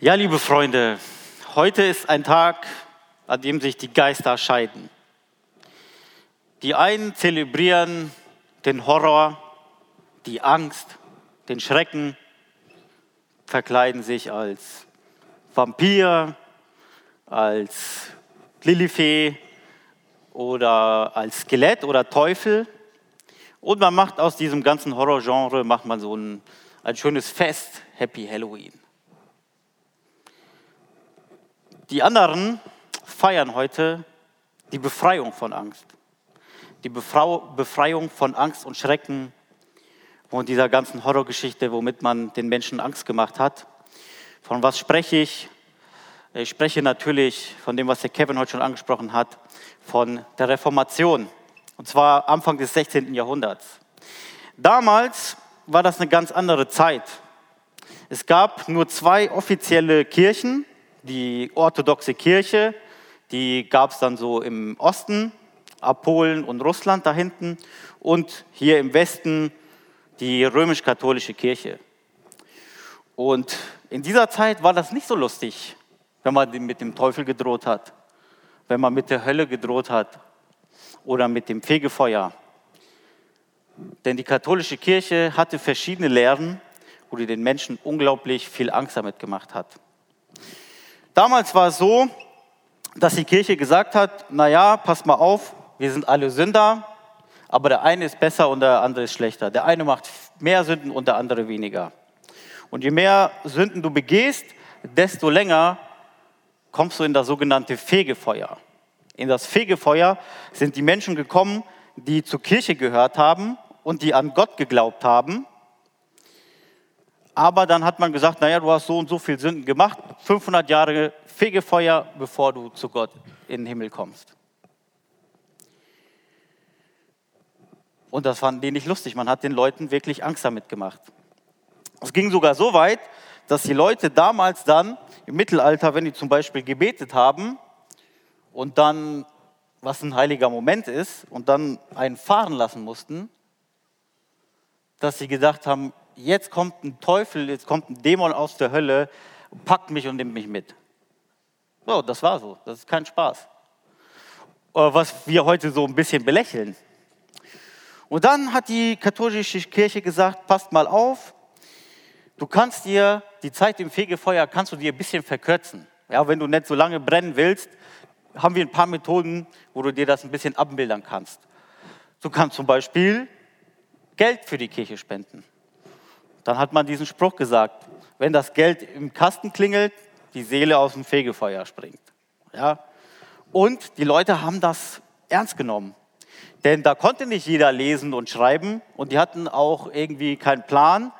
Ja, liebe Freunde, heute ist ein Tag, an dem sich die Geister scheiden. Die einen zelebrieren den Horror, die Angst, den Schrecken, verkleiden sich als Vampir, als Lilifee oder als Skelett oder Teufel. Und man macht aus diesem ganzen Horrorgenre macht man so ein, ein schönes Fest, Happy Halloween. Die anderen feiern heute die Befreiung von Angst. Die Befreiung von Angst und Schrecken und dieser ganzen Horrorgeschichte, womit man den Menschen Angst gemacht hat. Von was spreche ich? Ich spreche natürlich von dem, was der Kevin heute schon angesprochen hat, von der Reformation. Und zwar Anfang des 16. Jahrhunderts. Damals war das eine ganz andere Zeit. Es gab nur zwei offizielle Kirchen, die orthodoxe Kirche, die gab es dann so im Osten, ab Polen und Russland da hinten und hier im Westen die römisch-katholische Kirche. Und in dieser Zeit war das nicht so lustig, wenn man mit dem Teufel gedroht hat, wenn man mit der Hölle gedroht hat oder mit dem Fegefeuer. Denn die katholische Kirche hatte verschiedene Lehren, wo die den Menschen unglaublich viel Angst damit gemacht hat. Damals war es so, dass die Kirche gesagt hat, naja, pass mal auf, wir sind alle Sünder, aber der eine ist besser und der andere ist schlechter. Der eine macht mehr Sünden und der andere weniger. Und je mehr Sünden du begehst, desto länger kommst du in das sogenannte Fegefeuer. In das Fegefeuer sind die Menschen gekommen, die zur Kirche gehört haben und die an Gott geglaubt haben aber dann hat man gesagt, naja, du hast so und so viel Sünden gemacht, 500 Jahre Fegefeuer, bevor du zu Gott in den Himmel kommst. Und das fanden die nicht lustig. Man hat den Leuten wirklich Angst damit gemacht. Es ging sogar so weit, dass die Leute damals dann im Mittelalter, wenn die zum Beispiel gebetet haben und dann, was ein heiliger Moment ist, und dann einen fahren lassen mussten, dass sie gedacht haben, jetzt kommt ein Teufel, jetzt kommt ein Dämon aus der Hölle, packt mich und nimmt mich mit. So, das war so. Das ist kein Spaß. Äh, was wir heute so ein bisschen belächeln. Und dann hat die katholische Kirche gesagt, passt mal auf, du kannst dir die Zeit im Fegefeuer, kannst du dir ein bisschen verkürzen. Ja, wenn du nicht so lange brennen willst, haben wir ein paar Methoden, wo du dir das ein bisschen abmildern kannst. Du kannst zum Beispiel Geld für die Kirche spenden. Dann hat man diesen Spruch gesagt, wenn das Geld im Kasten klingelt, die Seele aus dem Fegefeuer springt. Ja? Und die Leute haben das ernst genommen. Denn da konnte nicht jeder lesen und schreiben und die hatten auch irgendwie keinen Plan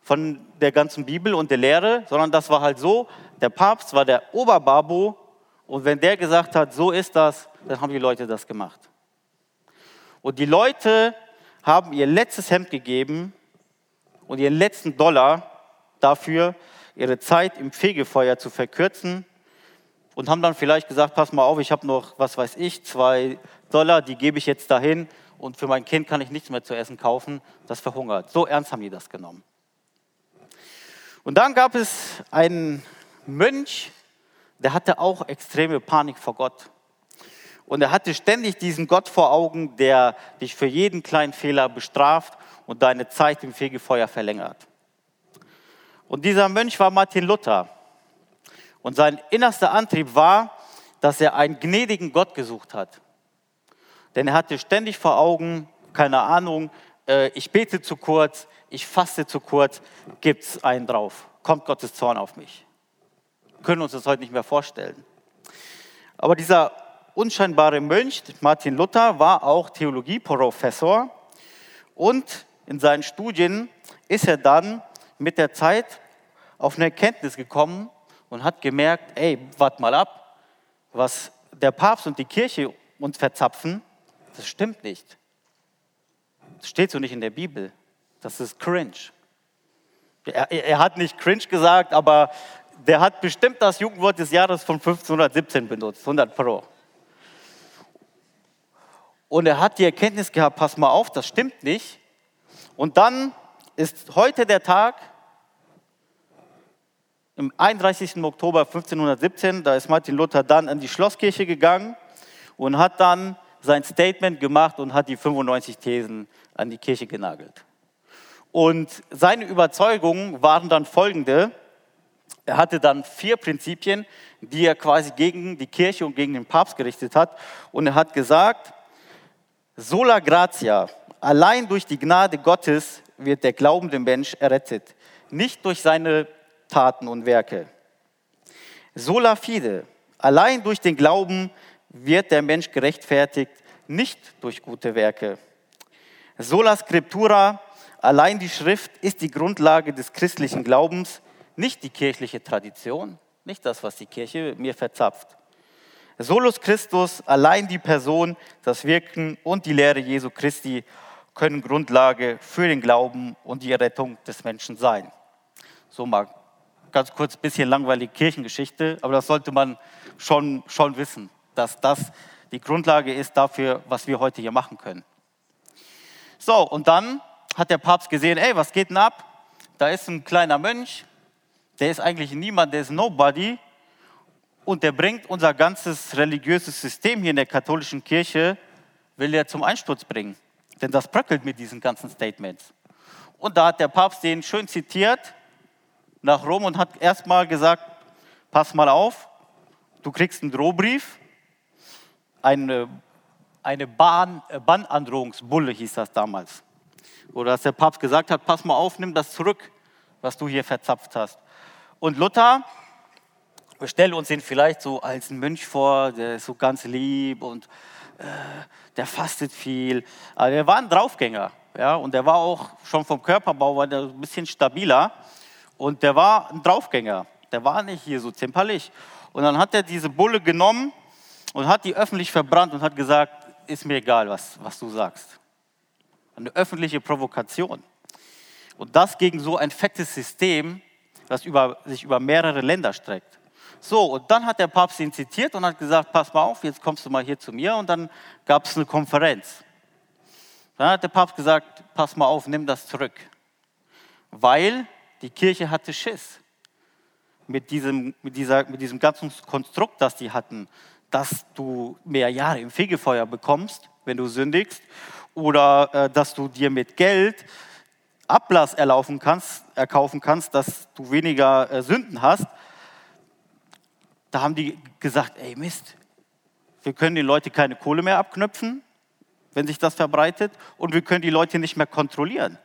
von der ganzen Bibel und der Lehre, sondern das war halt so, der Papst war der Oberbabo und wenn der gesagt hat, so ist das, dann haben die Leute das gemacht. Und die Leute haben ihr letztes Hemd gegeben und ihren letzten Dollar dafür, ihre Zeit im Fegefeuer zu verkürzen und haben dann vielleicht gesagt, pass mal auf, ich habe noch, was weiß ich, zwei Dollar, die gebe ich jetzt dahin und für mein Kind kann ich nichts mehr zu essen kaufen, das verhungert. So ernst haben die das genommen. Und dann gab es einen Mönch, der hatte auch extreme Panik vor Gott. Und er hatte ständig diesen Gott vor Augen, der dich für jeden kleinen Fehler bestraft und deine Zeit im Fegefeuer verlängert. Und dieser Mönch war Martin Luther. Und sein innerster Antrieb war, dass er einen gnädigen Gott gesucht hat. Denn er hatte ständig vor Augen, keine Ahnung, äh, ich bete zu kurz, ich faste zu kurz, gibt es einen drauf, kommt Gottes Zorn auf mich. Wir können uns das heute nicht mehr vorstellen. Aber dieser unscheinbare Mönch, Martin Luther, war auch Theologieprofessor und in seinen Studien ist er dann mit der Zeit auf eine Erkenntnis gekommen und hat gemerkt, ey, wart mal ab, was der Papst und die Kirche uns verzapfen, das stimmt nicht. Das steht so nicht in der Bibel. Das ist cringe. Er, er hat nicht cringe gesagt, aber der hat bestimmt das Jugendwort des Jahres von 1517 benutzt, 100 Pro. Und er hat die Erkenntnis gehabt, pass mal auf, das stimmt nicht. Und dann ist heute der Tag, im 31. Oktober 1517, da ist Martin Luther dann in die Schlosskirche gegangen und hat dann sein Statement gemacht und hat die 95 Thesen an die Kirche genagelt. Und seine Überzeugungen waren dann folgende. Er hatte dann vier Prinzipien, die er quasi gegen die Kirche und gegen den Papst gerichtet hat. Und er hat gesagt, sola gratia, allein durch die Gnade Gottes wird der glaubende Mensch errettet, nicht durch seine Taten und Werke. Sola fide, allein durch den Glauben wird der Mensch gerechtfertigt, nicht durch gute Werke. Sola scriptura, allein die Schrift ist die Grundlage des christlichen Glaubens, nicht die kirchliche Tradition, nicht das, was die Kirche mir verzapft. Solus Christus, allein die Person, das Wirken und die Lehre Jesu Christi können Grundlage für den Glauben und die Errettung des Menschen sein. So mal ganz kurz ein bisschen langweilige Kirchengeschichte, aber das sollte man schon, schon wissen, dass das die Grundlage ist dafür, was wir heute hier machen können. So, und dann hat der Papst gesehen, ey, was geht denn ab? Da ist ein kleiner Mönch, der ist eigentlich niemand, der ist nobody und der bringt unser ganzes religiöses System hier in der katholischen Kirche, will er zum Einsturz bringen. Denn das bröckelt mit diesen ganzen Statements. Und da hat der Papst den schön zitiert nach Rom und hat erstmal gesagt, pass mal auf, du kriegst einen Drohbrief, eine, eine Bahn, äh, Bannandrohungsbulle hieß das damals. Oder dass der Papst gesagt hat, pass mal auf, nimm das zurück, was du hier verzapft hast. Und Luther, wir stellen uns ihn vielleicht so als einen Mönch vor, der ist so ganz lieb und äh, der fastet viel. Aber er war ein Draufgänger. Ja, und der war auch schon vom Körperbau war der ein bisschen stabiler. Und der war ein Draufgänger. Der war nicht hier so zimperlich. Und dann hat er diese Bulle genommen und hat die öffentlich verbrannt und hat gesagt, ist mir egal, was, was du sagst. Eine öffentliche Provokation. Und das gegen so ein fettes System, das über, sich über mehrere Länder streckt. So, und dann hat der Papst ihn zitiert und hat gesagt, pass mal auf, jetzt kommst du mal hier zu mir. Und dann gab es eine Konferenz. Dann hat der Papst gesagt, pass mal auf, nimm das zurück. Weil die Kirche hatte Schiss mit diesem, mit, dieser, mit diesem ganzen Konstrukt, das die hatten, dass du mehr Jahre im Fegefeuer bekommst, wenn du sündigst, oder äh, dass du dir mit Geld Ablass erlaufen kannst, erkaufen kannst, dass du weniger äh, Sünden hast. Da haben die gesagt, ey Mist, wir können den Leuten keine Kohle mehr abknüpfen, wenn sich das verbreitet, und wir können die Leute nicht mehr kontrollieren,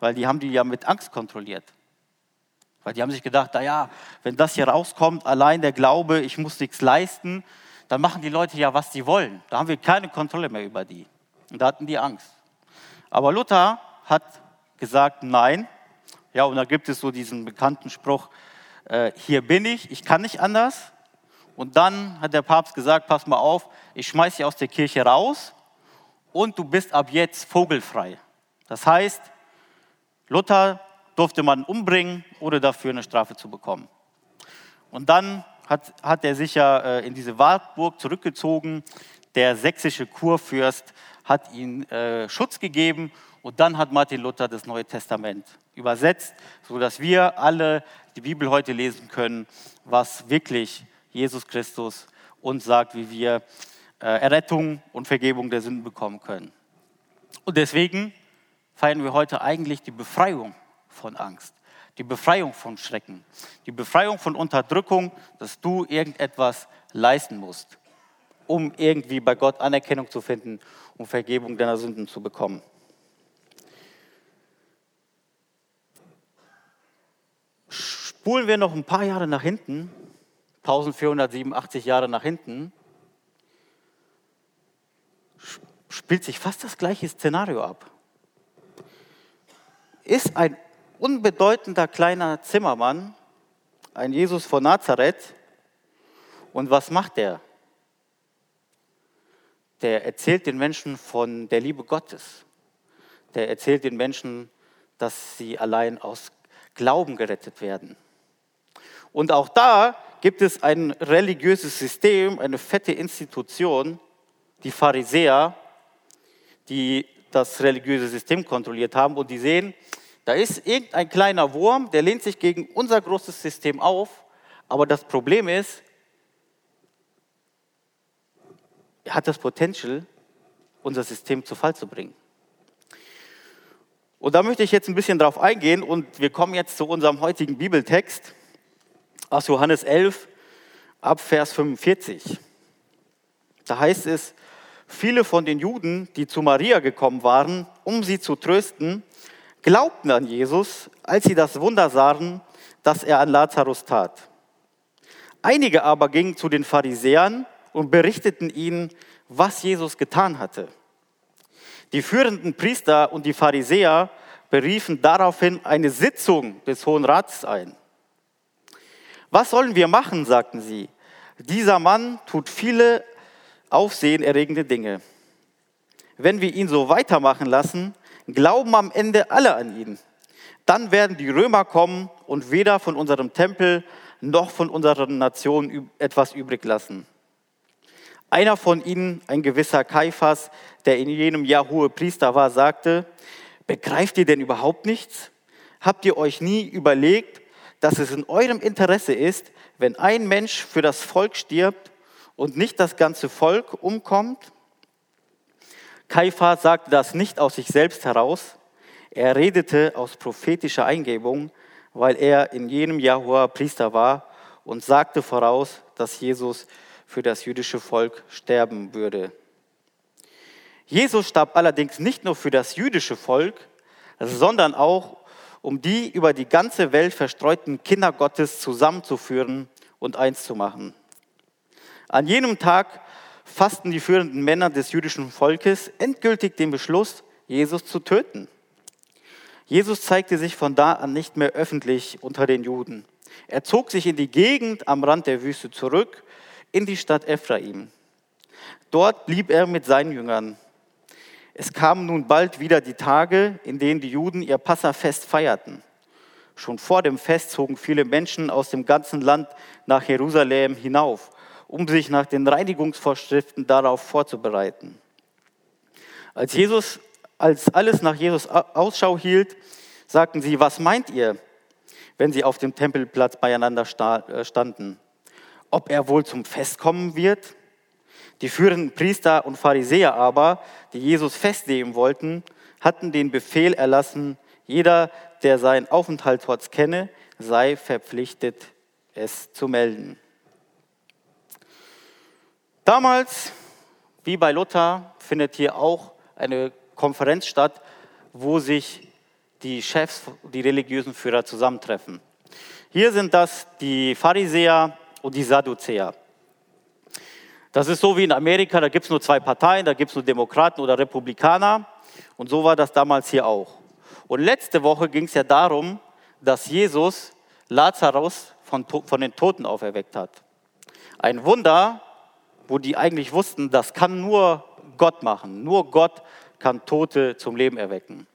weil die haben die ja mit Angst kontrolliert. Weil die haben sich gedacht, naja, wenn das hier rauskommt, allein der Glaube, ich muss nichts leisten, dann machen die Leute ja, was sie wollen. Da haben wir keine Kontrolle mehr über die. Und da hatten die Angst. Aber Luther hat gesagt, nein. Ja, und da gibt es so diesen bekannten Spruch, äh, hier bin ich, ich kann nicht anders. Und dann hat der Papst gesagt, pass mal auf, ich schmeiße dich aus der Kirche raus und du bist ab jetzt vogelfrei. Das heißt, Luther durfte man umbringen, ohne dafür eine Strafe zu bekommen. Und dann hat, hat er sich ja äh, in diese Wartburg zurückgezogen. Der sächsische Kurfürst hat ihm äh, Schutz gegeben und dann hat Martin Luther das Neue Testament übersetzt, sodass wir alle die Bibel heute lesen können, was wirklich Jesus Christus uns sagt, wie wir äh, Errettung und Vergebung der Sünden bekommen können. Und deswegen feiern wir heute eigentlich die Befreiung von Angst, die Befreiung von Schrecken, die Befreiung von Unterdrückung, dass du irgendetwas leisten musst, um irgendwie bei Gott Anerkennung zu finden und Vergebung deiner Sünden zu bekommen. Spulen wir noch ein paar Jahre nach hinten, 1487 Jahre nach hinten, spielt sich fast das gleiche Szenario ab. Ist ein unbedeutender kleiner Zimmermann, ein Jesus von Nazareth. Und was macht er? Der erzählt den Menschen von der Liebe Gottes. Der erzählt den Menschen, dass sie allein aus Glauben gerettet werden. Und auch da gibt es ein religiöses System, eine fette Institution, die Pharisäer, die das religiöse System kontrolliert haben und die sehen, Da ist irgendein kleiner Wurm, der lehnt sich gegen unser großes System auf, aber das Problem ist, er hat das Potenzial, unser System zu Fall zu bringen. Und da möchte ich jetzt ein bisschen drauf eingehen und wir kommen jetzt zu unserem heutigen Bibeltext aus Johannes 11 ab Vers 45. Da heißt es, viele von den Juden, die zu Maria gekommen waren, um sie zu trösten, glaubten an Jesus, als sie das Wunder sahen, das er an Lazarus tat. Einige aber gingen zu den Pharisäern und berichteten ihnen, was Jesus getan hatte. Die führenden Priester und die Pharisäer beriefen daraufhin eine Sitzung des Hohen Rats ein. Was sollen wir machen, sagten sie. Dieser Mann tut viele aufsehenerregende Dinge. Wenn wir ihn so weitermachen lassen, glauben am Ende alle an ihn. Dann werden die Römer kommen und weder von unserem Tempel noch von unserer Nation etwas übrig lassen. Einer von ihnen, ein gewisser Kaiphas, der in jenem Jahr hohe Priester war, sagte, begreift ihr denn überhaupt nichts? Habt ihr euch nie überlegt, dass es in eurem Interesse ist, wenn ein Mensch für das Volk stirbt und nicht das ganze Volk umkommt? Kaiphas sagte das nicht aus sich selbst heraus, er redete aus prophetischer Eingebung, weil er in jenem Jahr Priester war und sagte voraus, dass Jesus für das jüdische Volk sterben würde. Jesus starb allerdings nicht nur für das jüdische Volk, sondern auch um die über die ganze Welt verstreuten Kinder Gottes zusammenzuführen und eins zu machen. An jenem Tag fassten die führenden Männer des jüdischen Volkes endgültig den Beschluss, Jesus zu töten. Jesus zeigte sich von da an nicht mehr öffentlich unter den Juden. Er zog sich in die Gegend am Rand der Wüste zurück in die Stadt Ephraim. Dort blieb er mit seinen Jüngern. Es kamen nun bald wieder die Tage, in denen die Juden ihr Passafest feierten. Schon vor dem Fest zogen viele Menschen aus dem ganzen Land nach Jerusalem hinauf, um sich nach den Reinigungsvorschriften darauf vorzubereiten. Als, Jesus, als alles nach Jesus Ausschau hielt, sagten sie, was meint ihr, wenn sie auf dem Tempelplatz beieinander äh, standen? ob er wohl zum Fest kommen wird. Die führenden Priester und Pharisäer aber, die Jesus festnehmen wollten, hatten den Befehl erlassen, jeder, der seinen Aufenthaltsort kenne, sei verpflichtet, es zu melden. Damals, wie bei Luther, findet hier auch eine Konferenz statt, wo sich die Chefs, die religiösen Führer zusammentreffen. Hier sind das die Pharisäer, und die Sadduzäer. Das ist so wie in Amerika, da gibt es nur zwei Parteien, da gibt es nur Demokraten oder Republikaner. Und so war das damals hier auch. Und letzte Woche ging es ja darum, dass Jesus Lazarus von, von den Toten auferweckt hat. Ein Wunder, wo die eigentlich wussten, das kann nur Gott machen. Nur Gott kann Tote zum Leben erwecken.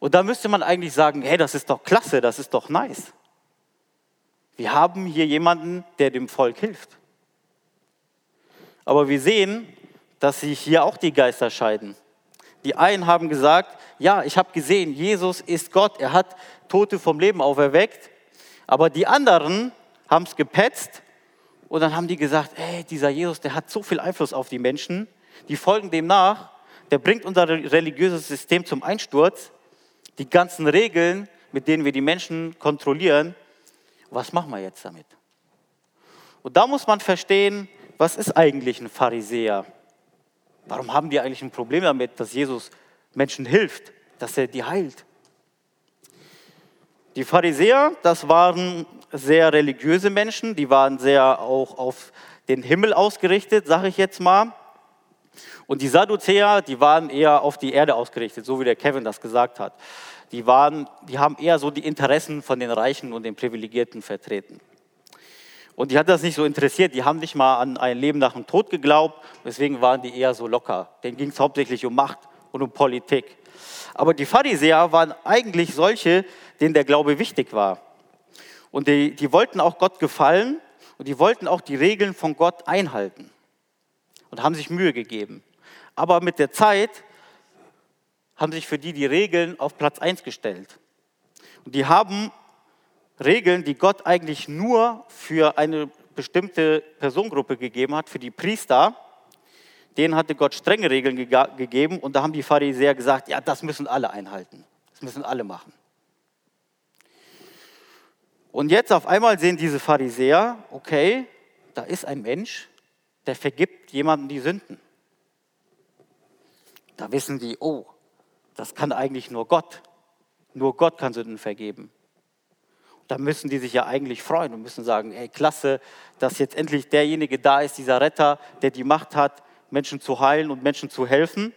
Und da müsste man eigentlich sagen, hey, das ist doch klasse, das ist doch nice. Wir haben hier jemanden, der dem Volk hilft. Aber wir sehen, dass sich hier auch die Geister scheiden. Die einen haben gesagt, ja, ich habe gesehen, Jesus ist Gott, er hat Tote vom Leben auferweckt. Aber die anderen haben es gepetzt und dann haben die gesagt, ey, dieser Jesus, der hat so viel Einfluss auf die Menschen, die folgen dem nach, der bringt unser religiöses System zum Einsturz. Die ganzen Regeln, mit denen wir die Menschen kontrollieren, was machen wir jetzt damit? Und da muss man verstehen, was ist eigentlich ein Pharisäer? Warum haben die eigentlich ein Problem damit, dass Jesus Menschen hilft, dass er die heilt? Die Pharisäer, das waren sehr religiöse Menschen, die waren sehr auch auf den Himmel ausgerichtet, sage ich jetzt mal. Und die Sadduzäer, die waren eher auf die Erde ausgerichtet, so wie der Kevin das gesagt hat die, waren, die haben eher so die Interessen von den Reichen und den Privilegierten vertreten. Und die hat das nicht so interessiert, die haben nicht mal an ein Leben nach dem Tod geglaubt, deswegen waren die eher so locker. Denen ging es hauptsächlich um Macht und um Politik. Aber die Pharisäer waren eigentlich solche, denen der Glaube wichtig war. Und die, die wollten auch Gott gefallen und die wollten auch die Regeln von Gott einhalten und haben sich Mühe gegeben. Aber mit der Zeit haben sich für die die Regeln auf Platz 1 gestellt. Und die haben Regeln, die Gott eigentlich nur für eine bestimmte Personengruppe gegeben hat, für die Priester. Denen hatte Gott strenge Regeln ge gegeben und da haben die Pharisäer gesagt, ja, das müssen alle einhalten. Das müssen alle machen. Und jetzt auf einmal sehen diese Pharisäer, okay, da ist ein Mensch, der vergibt jemandem die Sünden. Da wissen die, oh, das kann eigentlich nur Gott. Nur Gott kann Sünden vergeben. Da müssen die sich ja eigentlich freuen und müssen sagen, ey, klasse, dass jetzt endlich derjenige da ist, dieser Retter, der die Macht hat, Menschen zu heilen und Menschen zu helfen.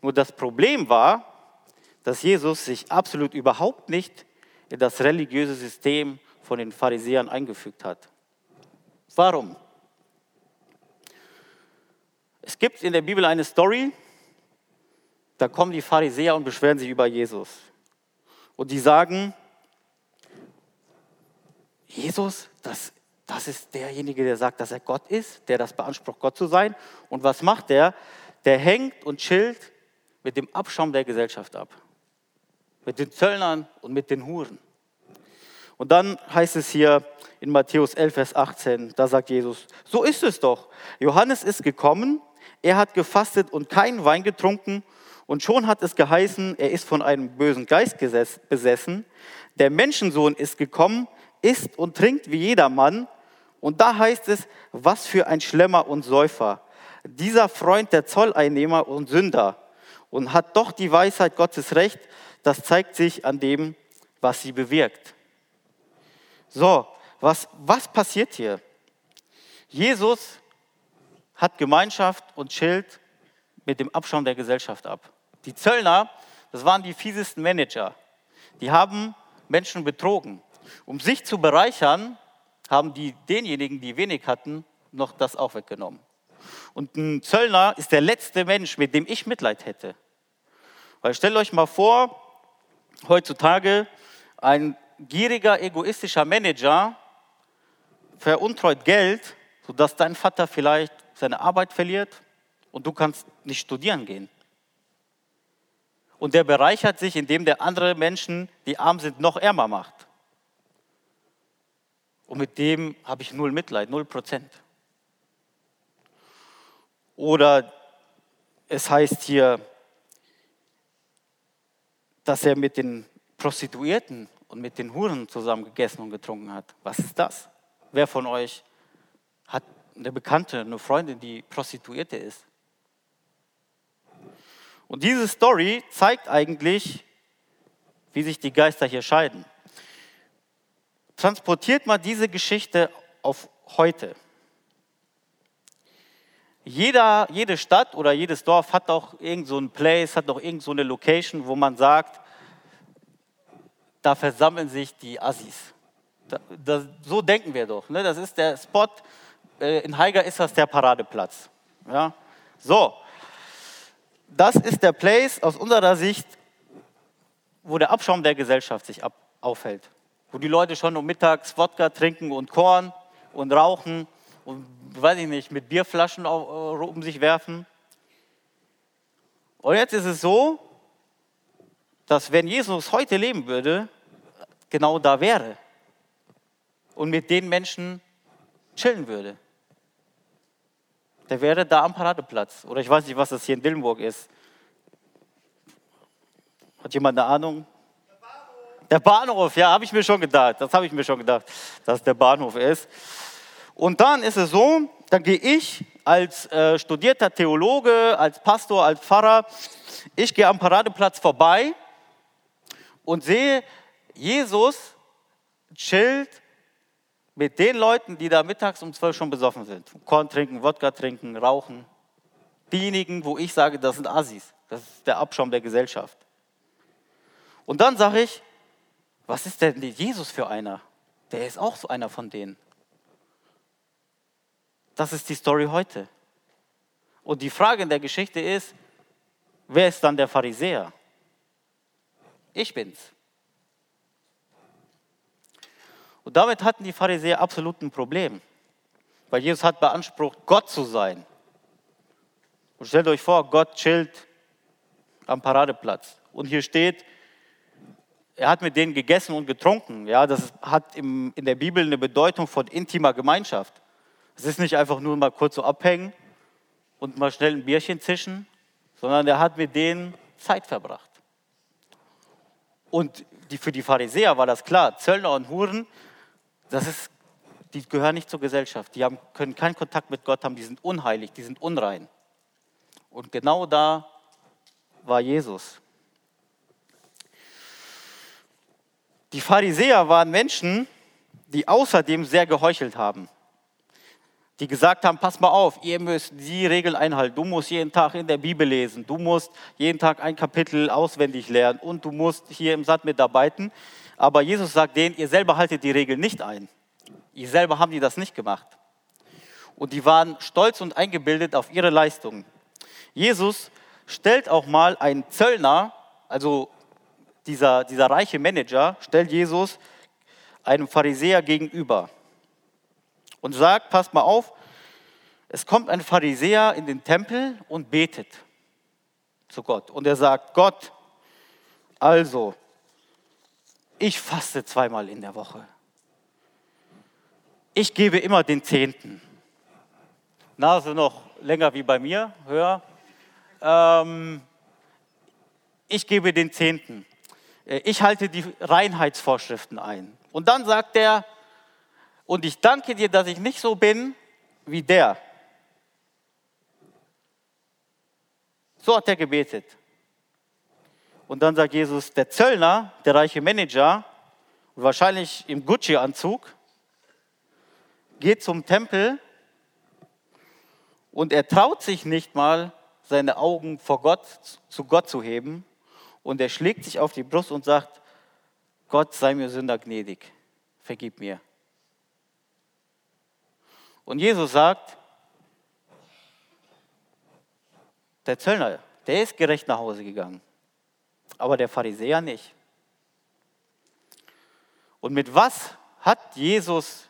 Nur das Problem war, dass Jesus sich absolut überhaupt nicht in das religiöse System von den Pharisäern eingefügt hat. Warum? Es gibt in der Bibel eine Story, da kommen die Pharisäer und beschweren sich über Jesus. Und die sagen, Jesus, das, das ist derjenige, der sagt, dass er Gott ist, der das beansprucht, Gott zu sein. Und was macht der? Der hängt und chillt mit dem Abschaum der Gesellschaft ab. Mit den Zöllnern und mit den Huren. Und dann heißt es hier in Matthäus 11, Vers 18, da sagt Jesus, so ist es doch. Johannes ist gekommen, er hat gefastet und keinen Wein getrunken und schon hat es geheißen, er ist von einem bösen Geist besessen. Der Menschensohn ist gekommen, isst und trinkt wie jedermann. Und da heißt es, was für ein Schlemmer und Säufer. Dieser Freund der Zolleinnehmer und Sünder. Und hat doch die Weisheit Gottes recht. Das zeigt sich an dem, was sie bewirkt. So, was, was passiert hier? Jesus hat Gemeinschaft und chillt mit dem Abschaum der Gesellschaft ab. Die Zöllner, das waren die fiesesten Manager. Die haben Menschen betrogen. Um sich zu bereichern, haben die denjenigen, die wenig hatten, noch das auch weggenommen. Und ein Zöllner ist der letzte Mensch, mit dem ich Mitleid hätte. Weil stellt euch mal vor, heutzutage ein gieriger, egoistischer Manager veruntreut Geld, sodass dein Vater vielleicht seine Arbeit verliert und du kannst nicht studieren gehen. Und der bereichert sich, indem der andere Menschen, die arm sind, noch ärmer macht. Und mit dem habe ich null Mitleid, null Prozent. Oder es heißt hier, dass er mit den Prostituierten und mit den Huren zusammen gegessen und getrunken hat. Was ist das? Wer von euch hat eine Bekannte, eine Freundin, die Prostituierte ist? Und diese Story zeigt eigentlich, wie sich die Geister hier scheiden transportiert mal diese Geschichte auf heute. Jeder, jede Stadt oder jedes Dorf hat auch irgend so ein Place, hat auch irgend so eine Location, wo man sagt, da versammeln sich die Assis. Da, das, so denken wir doch. Ne? Das ist der Spot. Äh, in Haiger ist das der Paradeplatz. Ja? So, das ist der Place aus unserer Sicht, wo der Abschaum der Gesellschaft sich ab, aufhält wo die Leute schon um mittags Wodka trinken und Korn und rauchen und, weiß ich nicht, mit Bierflaschen äh, um sich werfen. Und jetzt ist es so, dass wenn Jesus heute leben würde, genau da wäre und mit den Menschen chillen würde. Der wäre da am Paradeplatz. Oder ich weiß nicht, was das hier in Dillenburg ist. Hat jemand eine Ahnung? Der Bahnhof, ja, habe ich mir schon gedacht. Das habe ich mir schon gedacht, dass der Bahnhof ist. Und dann ist es so, dann gehe ich als äh, studierter Theologe, als Pastor, als Pfarrer, ich gehe am Paradeplatz vorbei und sehe, Jesus chillt mit den Leuten, die da mittags um zwölf schon besoffen sind. Korn trinken, Wodka trinken, rauchen. Diejenigen, wo ich sage, das sind Assis. Das ist der Abschaum der Gesellschaft. Und dann sage ich, was ist denn Jesus für einer? Der ist auch so einer von denen. Das ist die Story heute. Und die Frage in der Geschichte ist, wer ist dann der Pharisäer? Ich bin's. Und damit hatten die Pharisäer absolut ein Problem, weil Jesus hat beansprucht, Gott zu sein. Und stellt euch vor, Gott chillt am Paradeplatz. Und hier steht, er hat mit denen gegessen und getrunken. Ja, das hat im, in der Bibel eine Bedeutung von intimer Gemeinschaft. Es ist nicht einfach nur mal kurz so abhängen und mal schnell ein Bierchen zischen, sondern er hat mit denen Zeit verbracht. Und die, für die Pharisäer war das klar, Zöllner und Huren, das ist, die gehören nicht zur Gesellschaft, die haben, können keinen Kontakt mit Gott haben, die sind unheilig, die sind unrein. Und genau da war Jesus. Die Pharisäer waren Menschen, die außerdem sehr geheuchelt haben. Die gesagt haben, pass mal auf, ihr müsst die Regeln einhalten. Du musst jeden Tag in der Bibel lesen. Du musst jeden Tag ein Kapitel auswendig lernen. Und du musst hier im Satt mitarbeiten. Aber Jesus sagt denen, ihr selber haltet die Regeln nicht ein. Ihr selber haben die das nicht gemacht. Und die waren stolz und eingebildet auf ihre Leistungen. Jesus stellt auch mal einen Zöllner, also dieser, dieser reiche Manager stellt Jesus einem Pharisäer gegenüber und sagt, passt mal auf, es kommt ein Pharisäer in den Tempel und betet zu Gott. Und er sagt, Gott, also, ich faste zweimal in der Woche. Ich gebe immer den Zehnten. Nase noch länger wie bei mir, höher. Ähm, ich gebe den Zehnten. Äh, ich halte die Reinheitsvorschriften ein. Und dann sagt er, und ich danke dir, dass ich nicht so bin wie der. So hat er gebetet. Und dann sagt Jesus, der Zöllner, der reiche Manager, wahrscheinlich im Gucci-Anzug, geht zum Tempel und er traut sich nicht mal, seine Augen vor Gott, zu Gott zu heben, und er schlägt sich auf die Brust und sagt, Gott sei mir Sünder gnädig, vergib mir. Und Jesus sagt, der Zöllner, der ist gerecht nach Hause gegangen, aber der Pharisäer nicht. Und mit was hat Jesus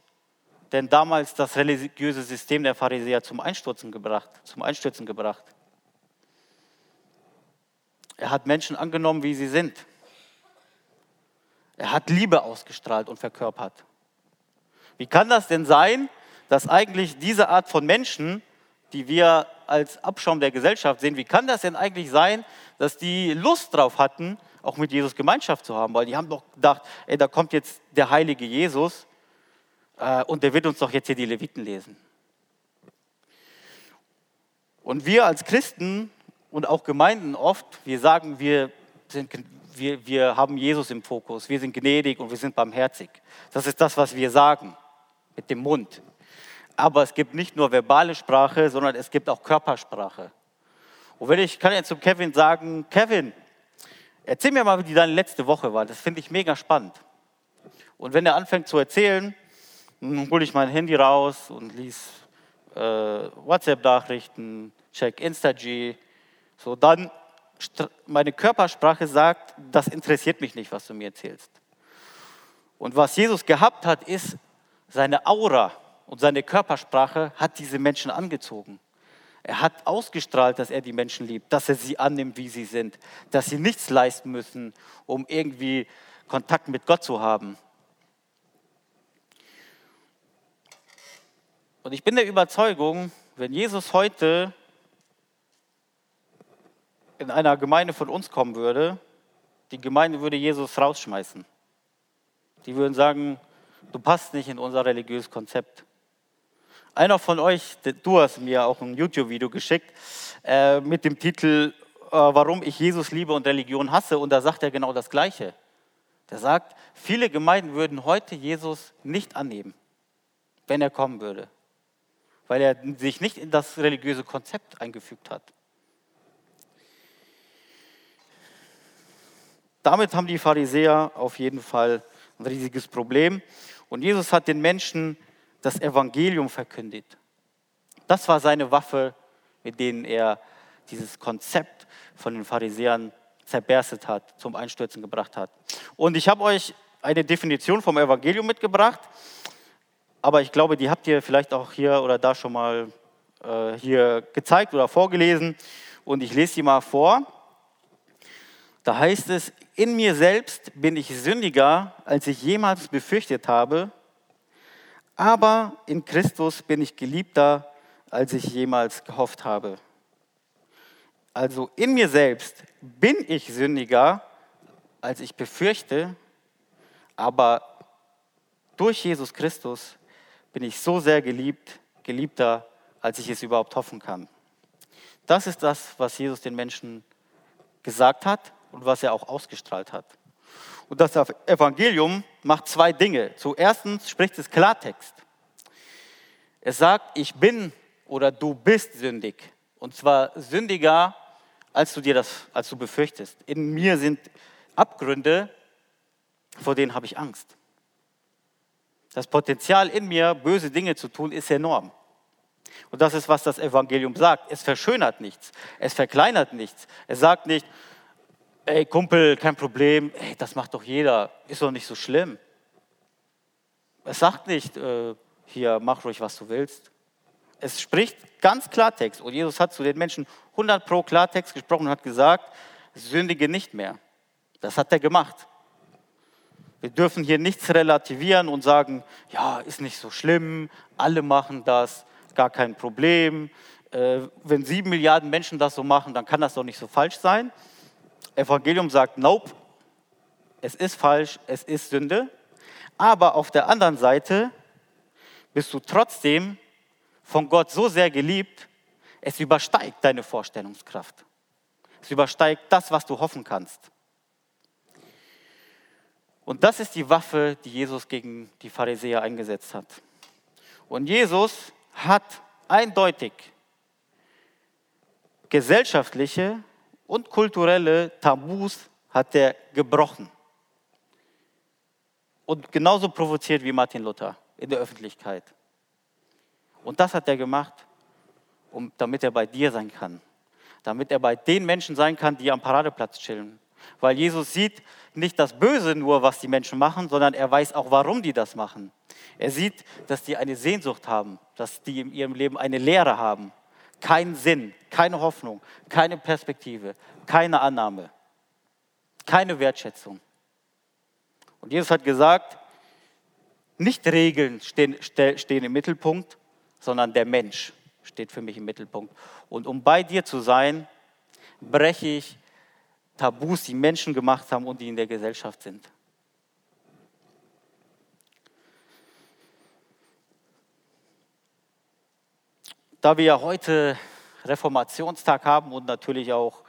denn damals das religiöse System der Pharisäer zum Einstürzen gebracht? Zum Einstürzen gebracht? Er hat Menschen angenommen, wie sie sind. Er hat Liebe ausgestrahlt und verkörpert. Wie kann das denn sein, dass eigentlich diese Art von Menschen, die wir als Abschaum der Gesellschaft sehen, wie kann das denn eigentlich sein, dass die Lust drauf hatten, auch mit Jesus Gemeinschaft zu haben? Weil die haben doch gedacht, ey, da kommt jetzt der heilige Jesus äh, und der wird uns doch jetzt hier die Leviten lesen. Und wir als Christen und auch Gemeinden oft, wir sagen, wir, sind, wir, wir haben Jesus im Fokus, wir sind gnädig und wir sind barmherzig. Das ist das, was wir sagen mit dem Mund. Aber es gibt nicht nur verbale Sprache, sondern es gibt auch Körpersprache. Und wenn ich kann jetzt zu Kevin sagen, Kevin, erzähl mir mal, wie deine letzte Woche war. Das finde ich mega spannend. Und wenn er anfängt zu erzählen, hole ich mein Handy raus und lies äh, WhatsApp-Nachrichten, check Insta-G, so, dann meine Körpersprache sagt, das interessiert mich nicht, was du mir erzählst. Und was Jesus gehabt hat, ist seine Aura und seine Körpersprache hat diese Menschen angezogen. Er hat ausgestrahlt, dass er die Menschen liebt, dass er sie annimmt, wie sie sind, dass sie nichts leisten müssen, um irgendwie Kontakt mit Gott zu haben. Und ich bin der Überzeugung, wenn Jesus heute in einer Gemeinde von uns kommen würde, die Gemeinde würde Jesus rausschmeißen. Die würden sagen, du passt nicht in unser religiöses Konzept. Einer von euch, du hast mir auch ein YouTube-Video geschickt äh, mit dem Titel, äh, warum ich Jesus liebe und Religion hasse. Und da sagt er genau das Gleiche. Der sagt, viele Gemeinden würden heute Jesus nicht annehmen, wenn er kommen würde, weil er sich nicht in das religiöse Konzept eingefügt hat. Damit haben die Pharisäer auf jeden Fall ein riesiges Problem. Und Jesus hat den Menschen das Evangelium verkündigt. Das war seine Waffe, mit denen er dieses Konzept von den Pharisäern zerberstet hat, zum Einstürzen gebracht hat. Und ich habe euch eine Definition vom Evangelium mitgebracht, aber ich glaube, die habt ihr vielleicht auch hier oder da schon mal äh, hier gezeigt oder vorgelesen. Und ich lese sie mal vor. Da heißt es, in mir selbst bin ich sündiger, als ich jemals befürchtet habe, aber in Christus bin ich geliebter, als ich jemals gehofft habe. Also in mir selbst bin ich sündiger, als ich befürchte, aber durch Jesus Christus bin ich so sehr geliebt, geliebter, als ich es überhaupt hoffen kann. Das ist das, was Jesus den Menschen gesagt hat und was er auch ausgestrahlt hat. Und das Evangelium macht zwei Dinge. Zuerst spricht es Klartext. Es sagt, ich bin oder du bist sündig. Und zwar sündiger, als du dir das, als du befürchtest. In mir sind Abgründe, vor denen habe ich Angst. Das Potenzial in mir, böse Dinge zu tun, ist enorm. Und das ist, was das Evangelium sagt. Es verschönert nichts, es verkleinert nichts. Es sagt nicht, ey Kumpel, kein Problem, ey, das macht doch jeder, ist doch nicht so schlimm. Es sagt nicht, äh, hier, mach ruhig, was du willst. Es spricht ganz Klartext. Und Jesus hat zu den Menschen 100 pro Klartext gesprochen und hat gesagt, sündige nicht mehr. Das hat er gemacht. Wir dürfen hier nichts relativieren und sagen, ja, ist nicht so schlimm, alle machen das, gar kein Problem. Äh, wenn sieben Milliarden Menschen das so machen, dann kann das doch nicht so falsch sein. Evangelium sagt, nope, es ist falsch, es ist Sünde. Aber auf der anderen Seite bist du trotzdem von Gott so sehr geliebt, es übersteigt deine Vorstellungskraft. Es übersteigt das, was du hoffen kannst. Und das ist die Waffe, die Jesus gegen die Pharisäer eingesetzt hat. Und Jesus hat eindeutig gesellschaftliche und kulturelle Tabus hat er gebrochen. Und genauso provoziert wie Martin Luther in der Öffentlichkeit. Und das hat er gemacht, um, damit er bei dir sein kann. Damit er bei den Menschen sein kann, die am Paradeplatz chillen. Weil Jesus sieht nicht das Böse nur, was die Menschen machen, sondern er weiß auch, warum die das machen. Er sieht, dass die eine Sehnsucht haben, dass die in ihrem Leben eine Lehre haben. Keinen Sinn, keine Hoffnung, keine Perspektive, keine Annahme, keine Wertschätzung. Und Jesus hat gesagt, nicht Regeln stehen, stehen im Mittelpunkt, sondern der Mensch steht für mich im Mittelpunkt. Und um bei dir zu sein, breche ich Tabus, die Menschen gemacht haben und die in der Gesellschaft sind. Da wir ja heute Reformationstag haben und natürlich auch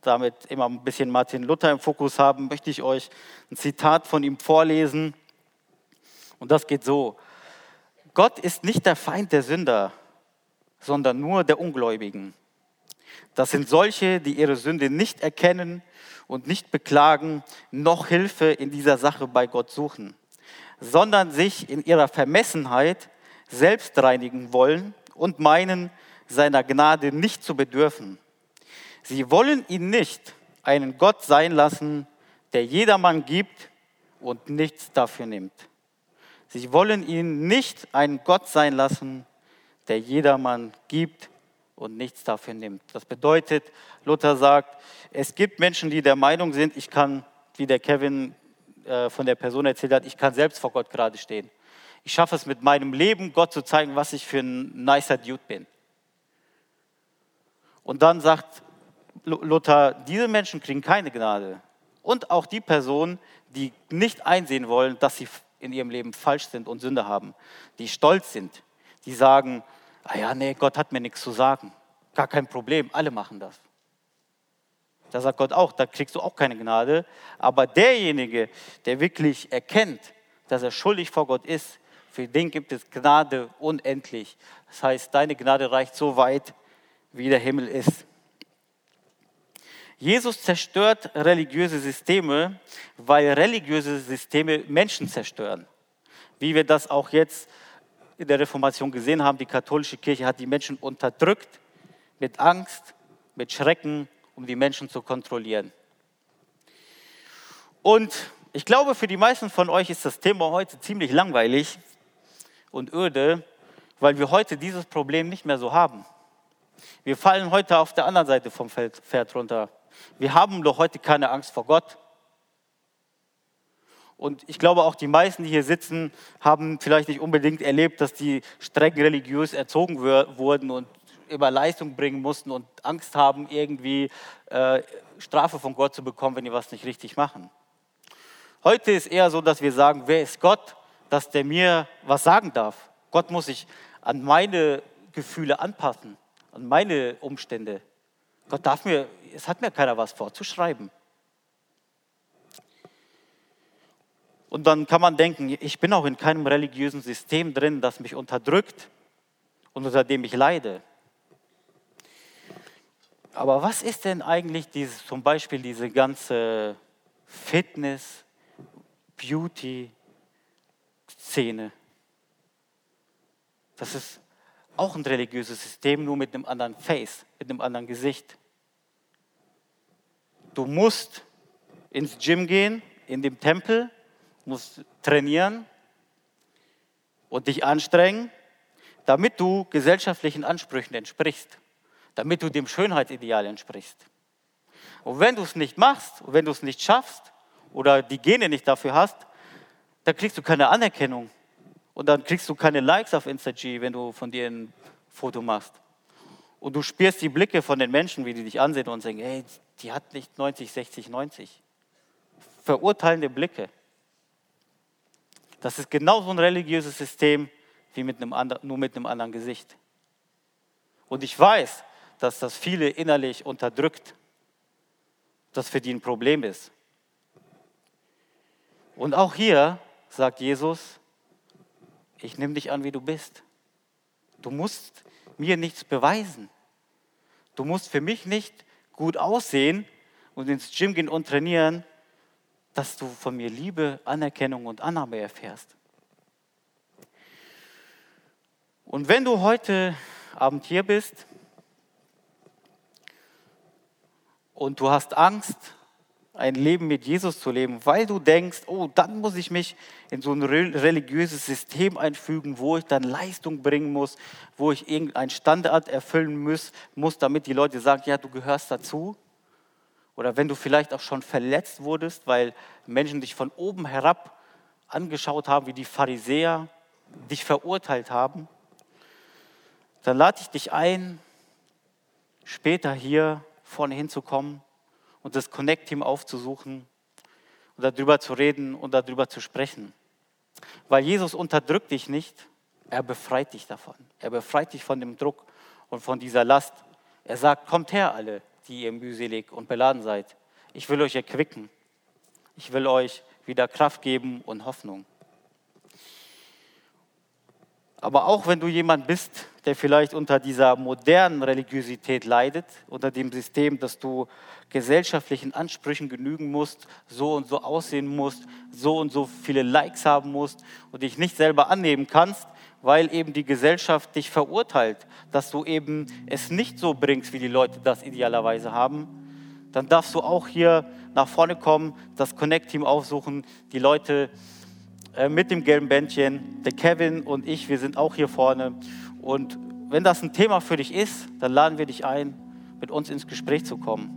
damit immer ein bisschen Martin Luther im Fokus haben, möchte ich euch ein Zitat von ihm vorlesen. Und das geht so. Gott ist nicht der Feind der Sünder, sondern nur der Ungläubigen. Das sind solche, die ihre Sünde nicht erkennen und nicht beklagen, noch Hilfe in dieser Sache bei Gott suchen, sondern sich in ihrer Vermessenheit selbst reinigen wollen und meinen, seiner Gnade nicht zu bedürfen. Sie wollen ihn nicht einen Gott sein lassen, der jedermann gibt und nichts dafür nimmt. Sie wollen ihn nicht einen Gott sein lassen, der jedermann gibt und nichts dafür nimmt. Das bedeutet, Luther sagt, es gibt Menschen, die der Meinung sind, ich kann, wie der Kevin äh, von der Person erzählt hat, ich kann selbst vor Gott gerade stehen. Ich schaffe es mit meinem Leben, Gott zu zeigen, was ich für ein nicer Dude bin. Und dann sagt Luther, diese Menschen kriegen keine Gnade. Und auch die Personen, die nicht einsehen wollen, dass sie in ihrem Leben falsch sind und Sünde haben, die stolz sind, die sagen, ah ja, nee, Gott hat mir nichts zu sagen. Gar kein Problem, alle machen das. Da sagt Gott auch, da kriegst du auch keine Gnade. Aber derjenige, der wirklich erkennt, dass er schuldig vor Gott ist, für den gibt es Gnade unendlich. Das heißt, deine Gnade reicht so weit, wie der Himmel ist. Jesus zerstört religiöse Systeme, weil religiöse Systeme Menschen zerstören. Wie wir das auch jetzt in der Reformation gesehen haben, die katholische Kirche hat die Menschen unterdrückt mit Angst, mit Schrecken, um die Menschen zu kontrollieren. Und ich glaube, für die meisten von euch ist das Thema heute ziemlich langweilig und öde, weil wir heute dieses Problem nicht mehr so haben. Wir fallen heute auf der anderen Seite vom Pferd runter. Wir haben doch heute keine Angst vor Gott. Und ich glaube, auch die meisten, die hier sitzen, haben vielleicht nicht unbedingt erlebt, dass die streng religiös erzogen wurden und immer Leistung bringen mussten und Angst haben, irgendwie äh, Strafe von Gott zu bekommen, wenn die was nicht richtig machen. Heute ist eher so, dass wir sagen, wer ist Gott, dass der mir was sagen darf. Gott muss sich an meine Gefühle anpassen, an meine Umstände. Gott darf mir, es hat mir keiner was vorzuschreiben. Und dann kann man denken, ich bin auch in keinem religiösen System drin, das mich unterdrückt und unter dem ich leide. Aber was ist denn eigentlich dieses, zum Beispiel diese ganze Fitness, Beauty-Szene? Das ist auch ein religiöses System, nur mit einem anderen Face, mit einem anderen Gesicht. Du musst ins Gym gehen, in dem Tempel, musst trainieren und dich anstrengen, damit du gesellschaftlichen Ansprüchen entsprichst, damit du dem Schönheitsideal entsprichst. Und wenn du es nicht machst, wenn du es nicht schaffst oder die Gene nicht dafür hast, dann kriegst du keine Anerkennung. Und dann kriegst du keine Likes auf Insta-G, wenn du von dir ein Foto machst. Und du spürst die Blicke von den Menschen, wie die dich ansehen und sagen, hey, die hat nicht 90, 60, 90. Verurteilende Blicke. Das ist genauso ein religiöses System wie mit einem anderen, nur mit einem anderen Gesicht. Und ich weiß, dass das viele innerlich unterdrückt, das für die ein Problem ist. Und auch hier sagt Jesus, ich nehme dich an, wie du bist. Du musst mir nichts beweisen. Du musst für mich nicht gut aussehen und ins Gym gehen und trainieren, dass du von mir Liebe, Anerkennung und Annahme erfährst. Und wenn du heute Abend hier bist und du hast Angst, ein Leben mit Jesus zu leben, weil du denkst, oh, dann muss ich mich in so ein religiöses System einfügen, wo ich dann Leistung bringen muss, wo ich irgendeinen Standard erfüllen muss, muss, damit die Leute sagen, ja, du gehörst dazu. Oder wenn du vielleicht auch schon verletzt wurdest, weil Menschen dich von oben herab angeschaut haben, wie die Pharisäer dich verurteilt haben, dann lade ich dich ein, später hier vorne hinzukommen und das Connect-Team aufzusuchen und darüber zu reden und darüber zu sprechen. Weil Jesus unterdrückt dich nicht, er befreit dich davon. Er befreit dich von dem Druck und von dieser Last. Er sagt, kommt her alle, die ihr mühselig und beladen seid. Ich will euch erquicken. Ich will euch wieder Kraft geben und Hoffnung. Aber auch wenn du jemand bist, der vielleicht unter dieser modernen Religiosität leidet, unter dem System, dass du gesellschaftlichen Ansprüchen genügen musst, so und so aussehen musst, so und so viele Likes haben musst und dich nicht selber annehmen kannst, weil eben die Gesellschaft dich verurteilt, dass du eben es nicht so bringst, wie die Leute das idealerweise haben, dann darfst du auch hier nach vorne kommen, das Connect-Team aufsuchen, die Leute äh, mit dem gelben Bändchen. Der Kevin und ich, wir sind auch hier vorne. Und wenn das ein Thema für dich ist, dann laden wir dich ein, mit uns ins Gespräch zu kommen.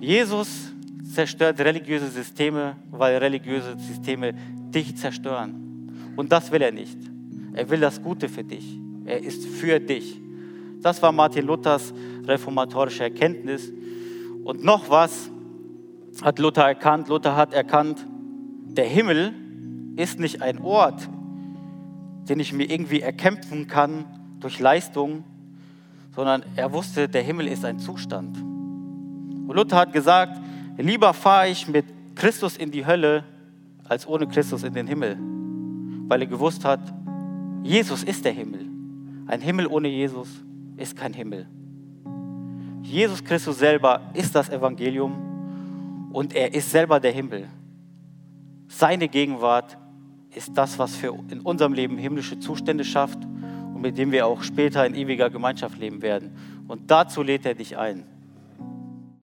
Jesus zerstört religiöse Systeme, weil religiöse Systeme dich zerstören. Und das will er nicht. Er will das Gute für dich. Er ist für dich. Das war Martin Luthers reformatorische Erkenntnis. Und noch was hat Luther erkannt. Luther hat erkannt, der Himmel ist nicht ein Ort, den ich mir irgendwie erkämpfen kann durch Leistung, sondern er wusste, der Himmel ist ein Zustand. Und Luther hat gesagt, lieber fahre ich mit Christus in die Hölle, als ohne Christus in den Himmel, weil er gewusst hat, Jesus ist der Himmel. Ein Himmel ohne Jesus ist kein Himmel. Jesus Christus selber ist das Evangelium und er ist selber der Himmel. Seine Gegenwart ist das, was für in unserem Leben himmlische Zustände schafft und mit dem wir auch später in ewiger Gemeinschaft leben werden. Und dazu lädt er dich ein.